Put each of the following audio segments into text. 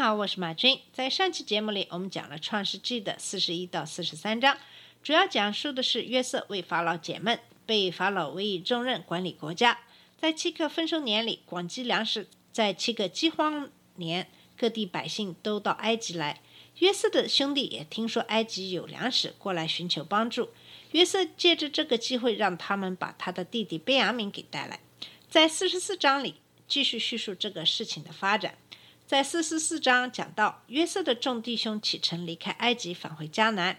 好，我是马军。在上期节目里，我们讲了《创世纪》的四十一到四十三章，主要讲述的是约瑟为法老解闷，被法老委以重任管理国家。在七个丰收年里，广积粮食；在七个饥荒年，各地百姓都到埃及来。约瑟的兄弟也听说埃及有粮食，过来寻求帮助。约瑟借着这个机会，让他们把他的弟弟贝雅敏给带来。在四十四章里，继续叙述这个事情的发展。在四十四章讲到，约瑟的众弟兄启程离开埃及，返回迦南。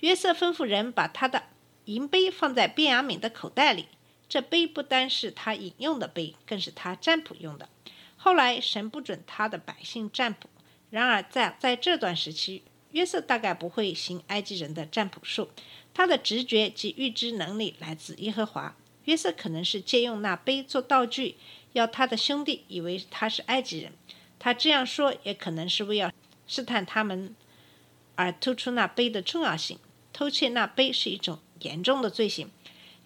约瑟吩咐人把他的银杯放在便雅悯的口袋里。这杯不单是他饮用的杯，更是他占卜用的。后来神不准他的百姓占卜，然而在在这段时期，约瑟大概不会行埃及人的占卜术。他的直觉及预知能力来自耶和华。约瑟可能是借用那杯做道具，要他的兄弟以为他是埃及人。他这样说，也可能是为要试探他们，而突出那杯的重要性。偷窃那杯是一种严重的罪行。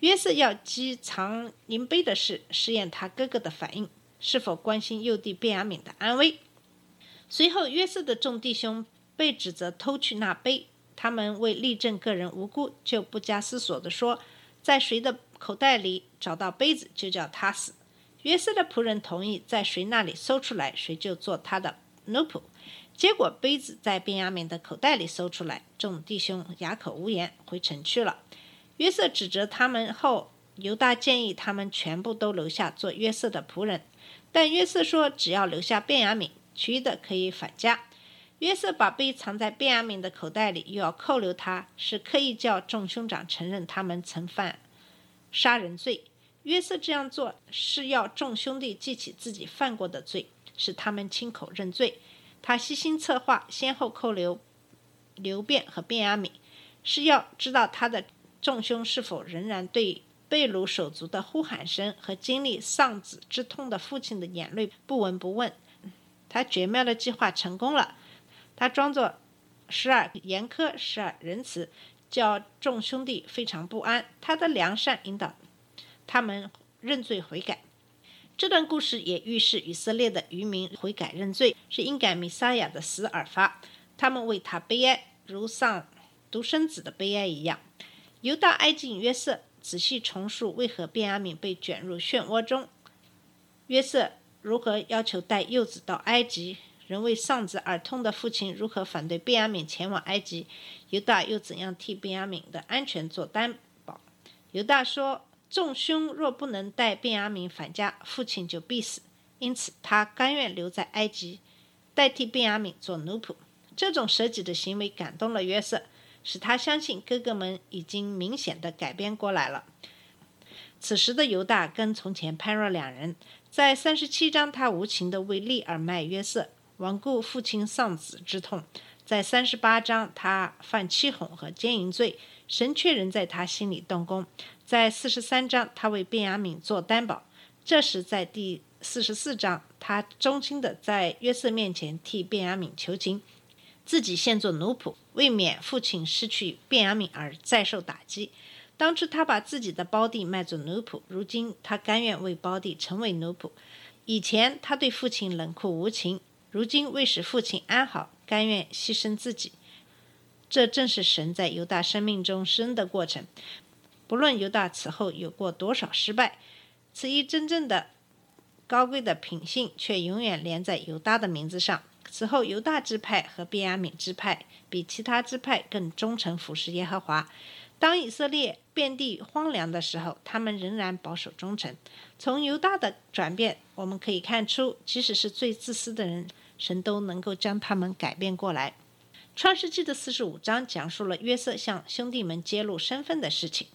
约瑟要积藏银杯的事，试验他哥哥的反应，是否关心幼弟便雅悯的安危。随后，约瑟的众弟兄被指责偷去那杯，他们为力证个人无辜，就不加思索地说，在谁的口袋里找到杯子，就叫他死。约瑟的仆人同意，在谁那里搜出来，谁就做他的奴仆。结果杯子在便雅悯的口袋里搜出来，众弟兄哑口无言，回城去了。约瑟指责他们后，犹大建议他们全部都留下做约瑟的仆人，但约瑟说只要留下便雅悯，其余的可以返家。约瑟把杯藏在便雅悯的口袋里，又要扣留他，是刻意叫众兄长承认他们曾犯杀人罪。约瑟这样做是要众兄弟记起自己犯过的罪，使他们亲口认罪。他悉心策划，先后扣留刘辩和便雅悯，是要知道他的众兄是否仍然对被掳手足的呼喊声和经历丧子之痛的父亲的眼泪不闻不问。他绝妙的计划成功了，他装作时而严苛，时而仁慈，叫众兄弟非常不安。他的良善引导他们认罪悔改。这段故事也预示以色列的渔民悔改认罪，是因感弥撒亚的死而发。他们为他悲哀，如丧独生子的悲哀一样。犹大哀敬约瑟，仔细重述为何便雅悯被卷入漩涡中，约瑟如何要求带幼子到埃及，仍为丧子而痛的父亲如何反对便雅悯前往埃及，犹大又怎样替便雅悯的安全做担保？犹大说。众兄若不能带便雅悯返家，父亲就必死。因此，他甘愿留在埃及，代替便雅悯做奴仆。这种舍己的行为感动了约瑟，使他相信哥哥们已经明显的改变过来了。此时的犹大跟从前判若两人。在三十七章，他无情的为利而卖约瑟，罔顾父亲丧子之痛；在三十八章，他犯欺哄和奸淫罪，神却仍在他心里动工。在四十三章，他为便雅悯做担保；这时，在第四十四章，他衷心的在约瑟面前替便雅悯求情，自己现做奴仆，为免父亲失去便雅悯而再受打击。当初他把自己的胞弟卖作奴仆，如今他甘愿为胞弟成为奴仆。以前他对父亲冷酷无情，如今为使父亲安好，甘愿牺牲自己。这正是神在犹大生命中生的过程。不论犹大此后有过多少失败，此一真正的高贵的品性却永远连在犹大的名字上。此后，犹大支派和便雅悯支派比其他支派更忠诚服侍耶和华。当以色列遍地荒凉的时候，他们仍然保守忠诚。从犹大的转变，我们可以看出，即使是最自私的人，神都能够将他们改变过来。创世纪的四十五章讲述了约瑟向兄弟们揭露身份的事情。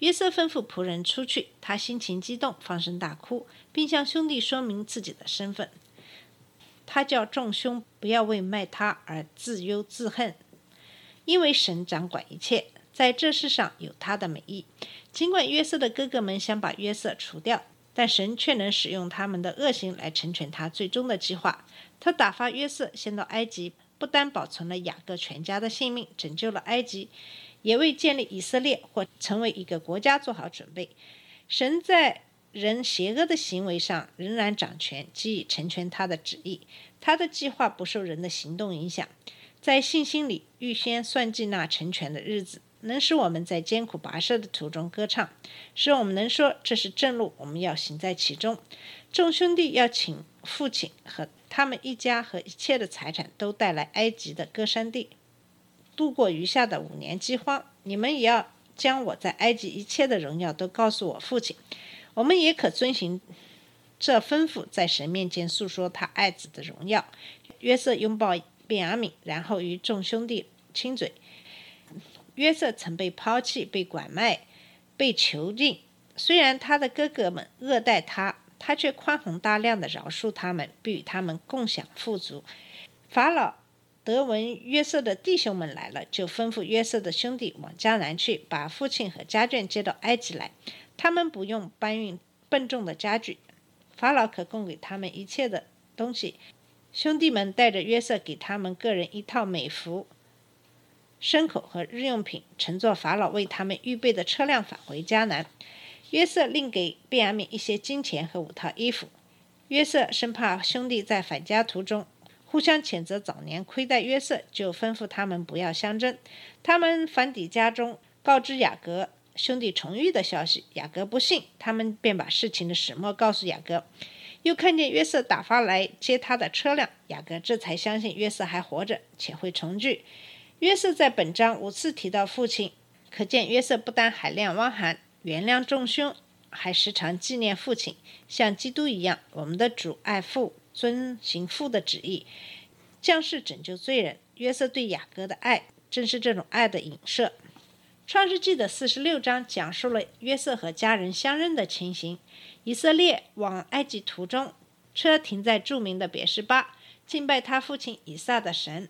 约瑟吩咐仆人出去，他心情激动，放声大哭，并向兄弟说明自己的身份。他叫众兄不要为卖他而自忧自恨。因为神掌管一切，在这世上有他的美意。尽管约瑟的哥哥们想把约瑟除掉，但神却能使用他们的恶行来成全他最终的计划。他打发约瑟先到埃及，不单保存了雅各全家的性命，拯救了埃及，也为建立以色列或成为一个国家做好准备。神在人邪恶的行为上仍然掌权，给予成全他的旨意。他的计划不受人的行动影响，在信心里预先算计那成全的日子，能使我们在艰苦跋涉的途中歌唱，使我们能说这是正路，我们要行在其中。众兄弟要请父亲和他们一家和一切的财产都带来埃及的歌山地，度过余下的五年饥荒。你们也要将我在埃及一切的荣耀都告诉我父亲。我们也可遵循。这吩咐在神面前诉说他爱子的荣耀。约瑟拥抱便雅悯，然后与众兄弟亲嘴。约瑟曾被抛弃、被拐卖、被囚禁，虽然他的哥哥们恶待他，他却宽宏大量的饶恕他们，并与他们共享富足。法老德文约瑟的弟兄们来了，就吩咐约瑟的兄弟往迦南去，把父亲和家眷接到埃及来。他们不用搬运笨重的家具。法老可供给他们一切的东西。兄弟们带着约瑟，给他们个人一套美服、牲口和日用品，乘坐法老为他们预备的车辆返回迦南。约瑟另给便雅悯一些金钱和五套衣服。约瑟生怕兄弟在返家途中互相谴责早年亏待约瑟，就吩咐他们不要相争。他们返抵家中，告知雅各。兄弟重遇的消息，雅各不信，他们便把事情的始末告诉雅各。又看见约瑟打发来接他的车辆，雅各这才相信约瑟还活着，且会重聚。约瑟在本章五次提到父亲，可见约瑟不但海量汪涵，原谅众兄，还时常纪念父亲，像基督一样。我们的主爱父，遵行父的旨意，将士拯救罪人。约瑟对雅各的爱，正是这种爱的影射。创世纪的四十六章讲述了约瑟和家人相认的情形。以色列往埃及途中，车停在著名的别是巴，敬拜他父亲以撒的神。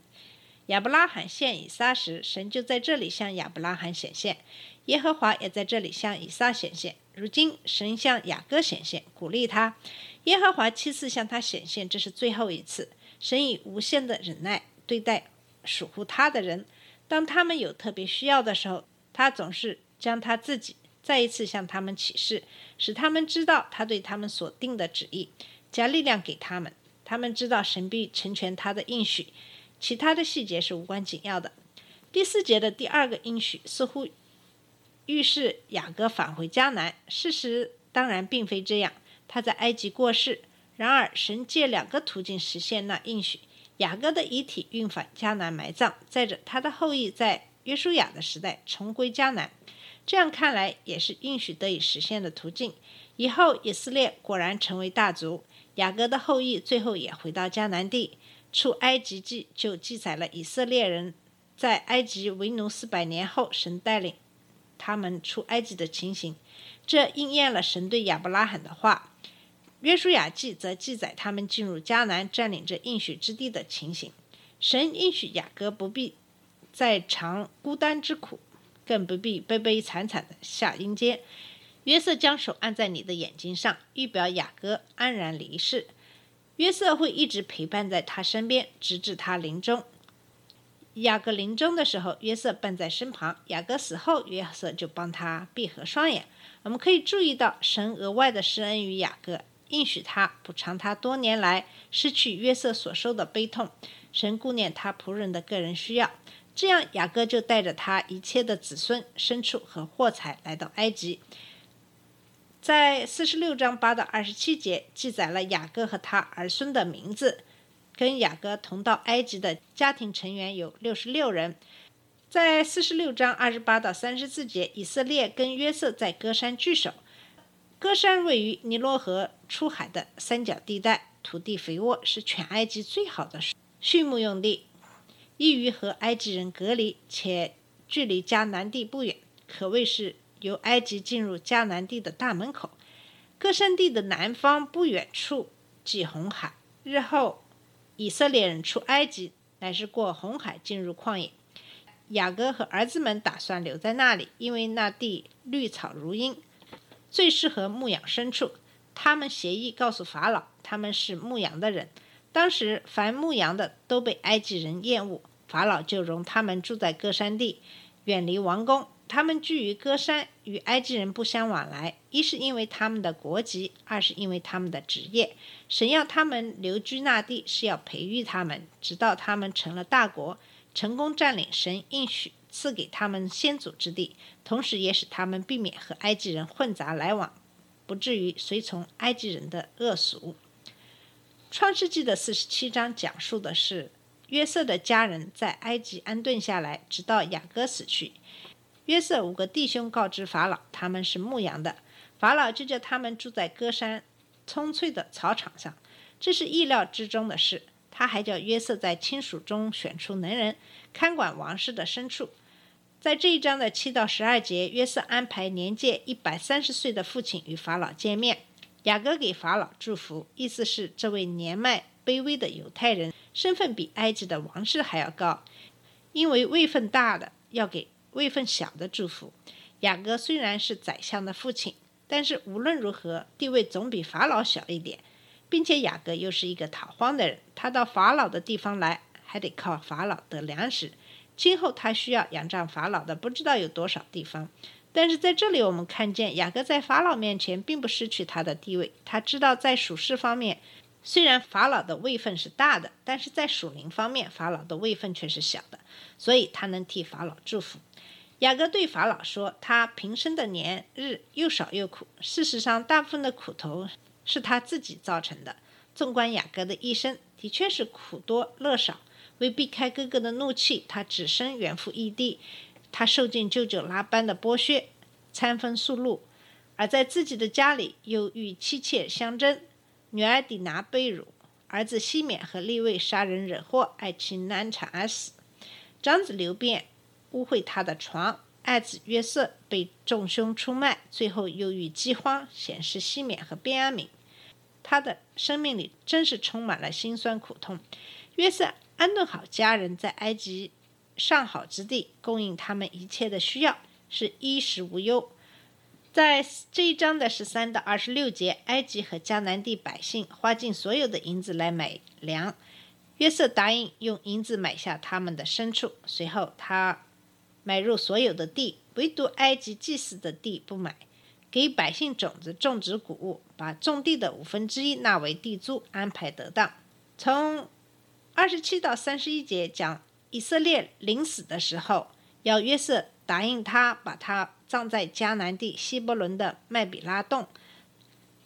亚伯拉罕献以撒时，神就在这里向亚伯拉罕显现；耶和华也在这里向以撒显现。如今，神向雅各显现，鼓励他。耶和华七次向他显现，这是最后一次。神以无限的忍耐对待属乎他的人，当他们有特别需要的时候。他总是将他自己再一次向他们启示，使他们知道他对他们所定的旨意，加力量给他们。他们知道神必成全他的应许，其他的细节是无关紧要的。第四节的第二个应许似乎预示雅各返回迦南，事实当然并非这样。他在埃及过世，然而神借两个途径实现那应许：雅各的遗体运返迦南埋葬，再者他的后裔在。约书亚的时代重归迦南，这样看来也是应许得以实现的途径。以后以色列果然成为大族，雅各的后裔最后也回到迦南地。出埃及记就记载了以色列人在埃及为奴四百年后，神带领他们出埃及的情形，这应验了神对亚伯拉罕的话。约书亚记则记载他们进入迦南，占领着应许之地的情形。神应许雅各不必。再尝孤单之苦，更不必悲悲惨惨的下阴间。约瑟将手按在你的眼睛上，预表雅各安然离世。约瑟会一直陪伴在他身边，直至他临终。雅各临终的时候，约瑟伴在身旁；雅各死后，约瑟就帮他闭合双眼。我们可以注意到，神额外的施恩于雅各，应许他补偿他多年来失去约瑟所受的悲痛。神顾念他仆人的个人需要。这样，雅各就带着他一切的子孙、牲畜和货财来到埃及。在四十六章八到二十七节记载了雅各和他儿孙的名字。跟雅各同到埃及的家庭成员有六十六人。在四十六章二十八到三十四节，以色列跟约瑟在歌山聚首。歌山位于尼罗河出海的三角地带，土地肥沃，是全埃及最好的畜牧用地。易于和埃及人隔离，且距离迦南地不远，可谓是由埃及进入迦南地的大门口。歌山地的南方不远处即红海，日后以色列人出埃及乃是过红海进入旷野。雅各和儿子们打算留在那里，因为那地绿草如茵，最适合牧养牲畜。他们协议告诉法老，他们是牧羊的人。当时凡牧羊的都被埃及人厌恶，法老就容他们住在歌山地，远离王宫。他们居于歌山，与埃及人不相往来。一是因为他们的国籍，二是因为他们的职业。神要他们留居那地，是要培育他们，直到他们成了大国，成功占领神应许赐给他们先祖之地，同时也使他们避免和埃及人混杂来往，不至于随从埃及人的恶俗。创世纪的四十七章讲述的是约瑟的家人在埃及安顿下来，直到雅各死去。约瑟五个弟兄告知法老，他们是牧羊的，法老就叫他们住在歌山葱翠的草场上，这是意料之中的事。他还叫约瑟在亲属中选出能人，看管王室的牲畜。在这一章的七到十二节，约瑟安排年届一百三十岁的父亲与法老见面，雅各给法老祝福，意思是这位年迈卑微的犹太人身份比埃及的王室还要高，因为位分大的要给。位份小的祝福，雅各虽然是宰相的父亲，但是无论如何地位总比法老小一点，并且雅各又是一个逃荒的人，他到法老的地方来，还得靠法老得粮食。今后他需要仰仗法老的不知道有多少地方。但是在这里我们看见雅各在法老面前并不失去他的地位，他知道在属事方面，虽然法老的位分是大的，但是在属灵方面法老的位分却是小的，所以他能替法老祝福。雅各对法老说：“他平生的年日又少又苦。事实上，大部分的苦头是他自己造成的。纵观雅各的一生，的确是苦多乐少。为避开哥哥的怒气，他只身远赴异地。他受尽舅舅拉班的剥削，餐风宿露；而在自己的家里，又与妻妾相争，女儿底拿被辱，儿子西缅和利位杀人惹祸，爱妻难产而死。长子刘辩。”污秽他的床，爱子约瑟被众兄出卖，最后又遇饥荒，显示西缅和便雅悯。他的生命里真是充满了辛酸苦痛。约瑟安顿好家人，在埃及上好之地，供应他们一切的需要，是衣食无忧。在这一章的十三到二十六节，埃及和迦南地百姓花尽所有的银子来买粮，约瑟答应用银子买下他们的牲畜。随后他。买入所有的地，唯独埃及祭祀的地不买。给百姓种子、种植谷物，把种地的五分之一纳为地租，安排得当。从二十七到三十一节讲以色列临死的时候，要约瑟答应他，把他葬在迦南地希伯伦的麦比拉洞。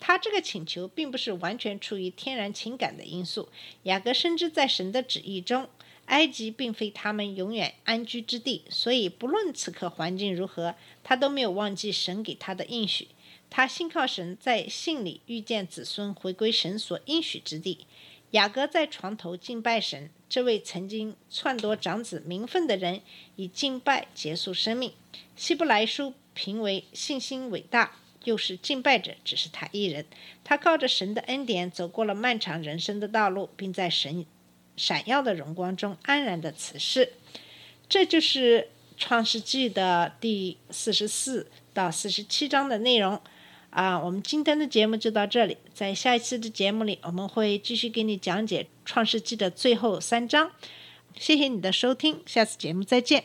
他这个请求并不是完全出于天然情感的因素。雅各深知在神的旨意中。埃及并非他们永远安居之地，所以不论此刻环境如何，他都没有忘记神给他的应许。他信靠神，在信里遇见子孙回归神所应许之地。雅各在床头敬拜神，这位曾经篡夺长子名分的人，以敬拜结束生命。希伯来书评为信心伟大，又是敬拜者，只是他一人。他靠着神的恩典走过了漫长人生的道路，并在神。闪耀的荣光中安然的辞世，这就是创世纪的第四十四到四十七章的内容。啊，我们今天的节目就到这里，在下一次的节目里，我们会继续给你讲解创世纪的最后三章。谢谢你的收听，下次节目再见。